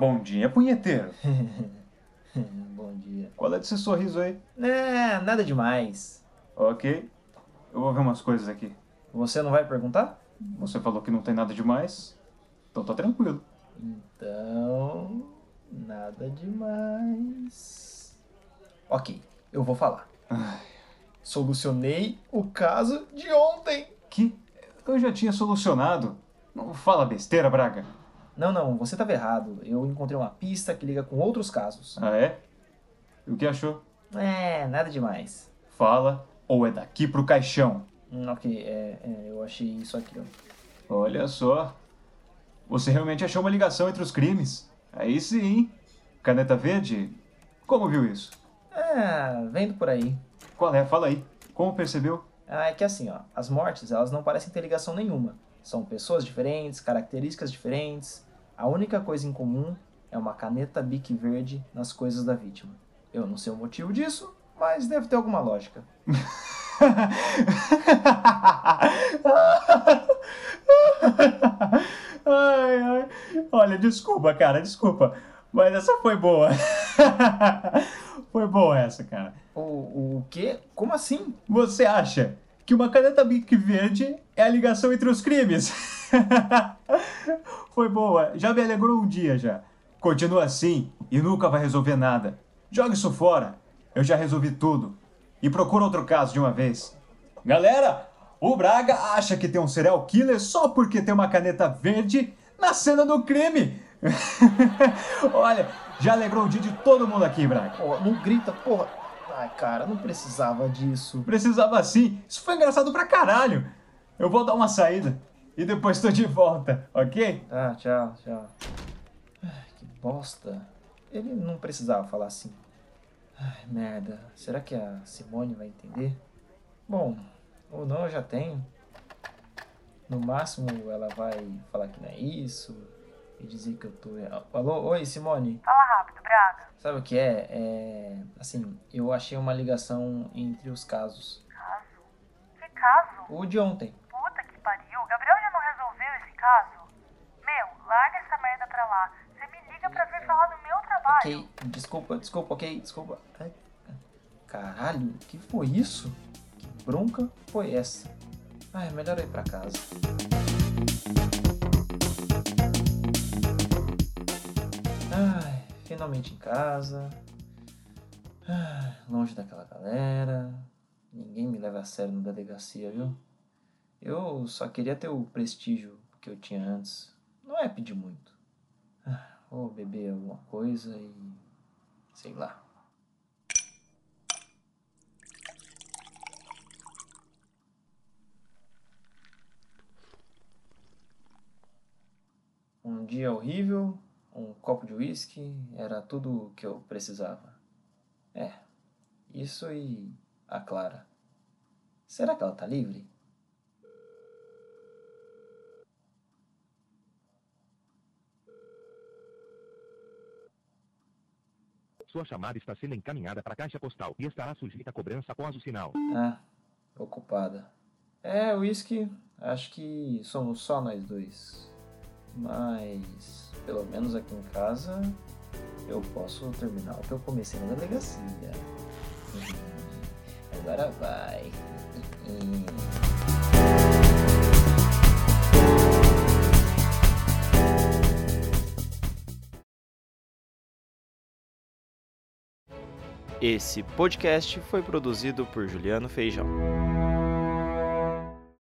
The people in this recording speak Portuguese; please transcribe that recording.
Bom dia, punheteiro. Bom dia. Qual é desse sorriso aí? É, nada demais. Ok. Eu vou ver umas coisas aqui. Você não vai perguntar? Você falou que não tem nada demais. Então tá tranquilo. Então. Nada demais. Ok, eu vou falar. Ai, Solucionei o caso de ontem. que? Eu já tinha solucionado. Não fala besteira, Braga. Não, não, você estava errado. Eu encontrei uma pista que liga com outros casos. Ah, é? E o que achou? É, nada demais. Fala ou é daqui pro caixão. Hum, ok, é, é, eu achei isso aqui, ó. Olha só. Você realmente achou uma ligação entre os crimes. Aí sim. Caneta verde? Como viu isso? É, vendo por aí. Qual é? Fala aí. Como percebeu? Ah, é que assim, ó, as mortes, elas não parecem ter ligação nenhuma. São pessoas diferentes, características diferentes. A única coisa em comum é uma caneta Bic verde nas coisas da vítima. Eu não sei o motivo disso, mas deve ter alguma lógica. ai, ai. Olha, desculpa, cara, desculpa. Mas essa foi boa. foi boa essa, cara. O, o quê? Como assim? Você acha que uma caneta Bic verde é a ligação entre os crimes? foi boa. Já me alegrou um dia já. Continua assim e nunca vai resolver nada. Joga isso fora. Eu já resolvi tudo. E procura outro caso de uma vez. Galera, o Braga acha que tem um serial killer só porque tem uma caneta verde na cena do crime. Olha, já alegrou o dia de todo mundo aqui, Braga. Pô, não grita, porra. Ai, cara, não precisava disso. Precisava sim. Isso foi engraçado pra caralho. Eu vou dar uma saída e depois tô de volta, ok? Tá, tchau, tchau. Ai, que bosta. Ele não precisava falar assim. Ai, merda. Será que a Simone vai entender? Bom, ou não, eu já tenho. No máximo, ela vai falar que não é isso e dizer que eu tô. Alô, oi, Simone. Fala rápido, Braga. Sabe o que é? É. Assim, eu achei uma ligação entre os casos. Caso? Que caso? O de ontem. Puta que pariu. O Gabriel já não resolveu esse caso? Meu, larga essa merda pra lá. Você me liga pra vir falar do meu trabalho. Ok, desculpa, desculpa, ok, desculpa. Ai, caralho, que foi isso? Que bronca foi essa? Ai, melhor eu ir pra casa. Ai, finalmente em casa. Ai, longe daquela galera. Ninguém me leva a sério na delegacia, viu? Eu só queria ter o prestígio que eu tinha antes. Não é pedir muito. Ah, Ou beber alguma coisa e. sei lá. Um dia horrível, um copo de uísque, era tudo o que eu precisava. É, isso e a Clara. Será que ela tá livre? Sua chamada está sendo encaminhada para a caixa postal e estará sujeita a cobrança após o sinal. Ah, ocupada. É, uísque, acho que somos só nós dois. Mas, pelo menos aqui em casa, eu posso terminar o que eu comecei na delegacia. Hum, Agora vai. Esse podcast foi produzido por Juliano Feijão.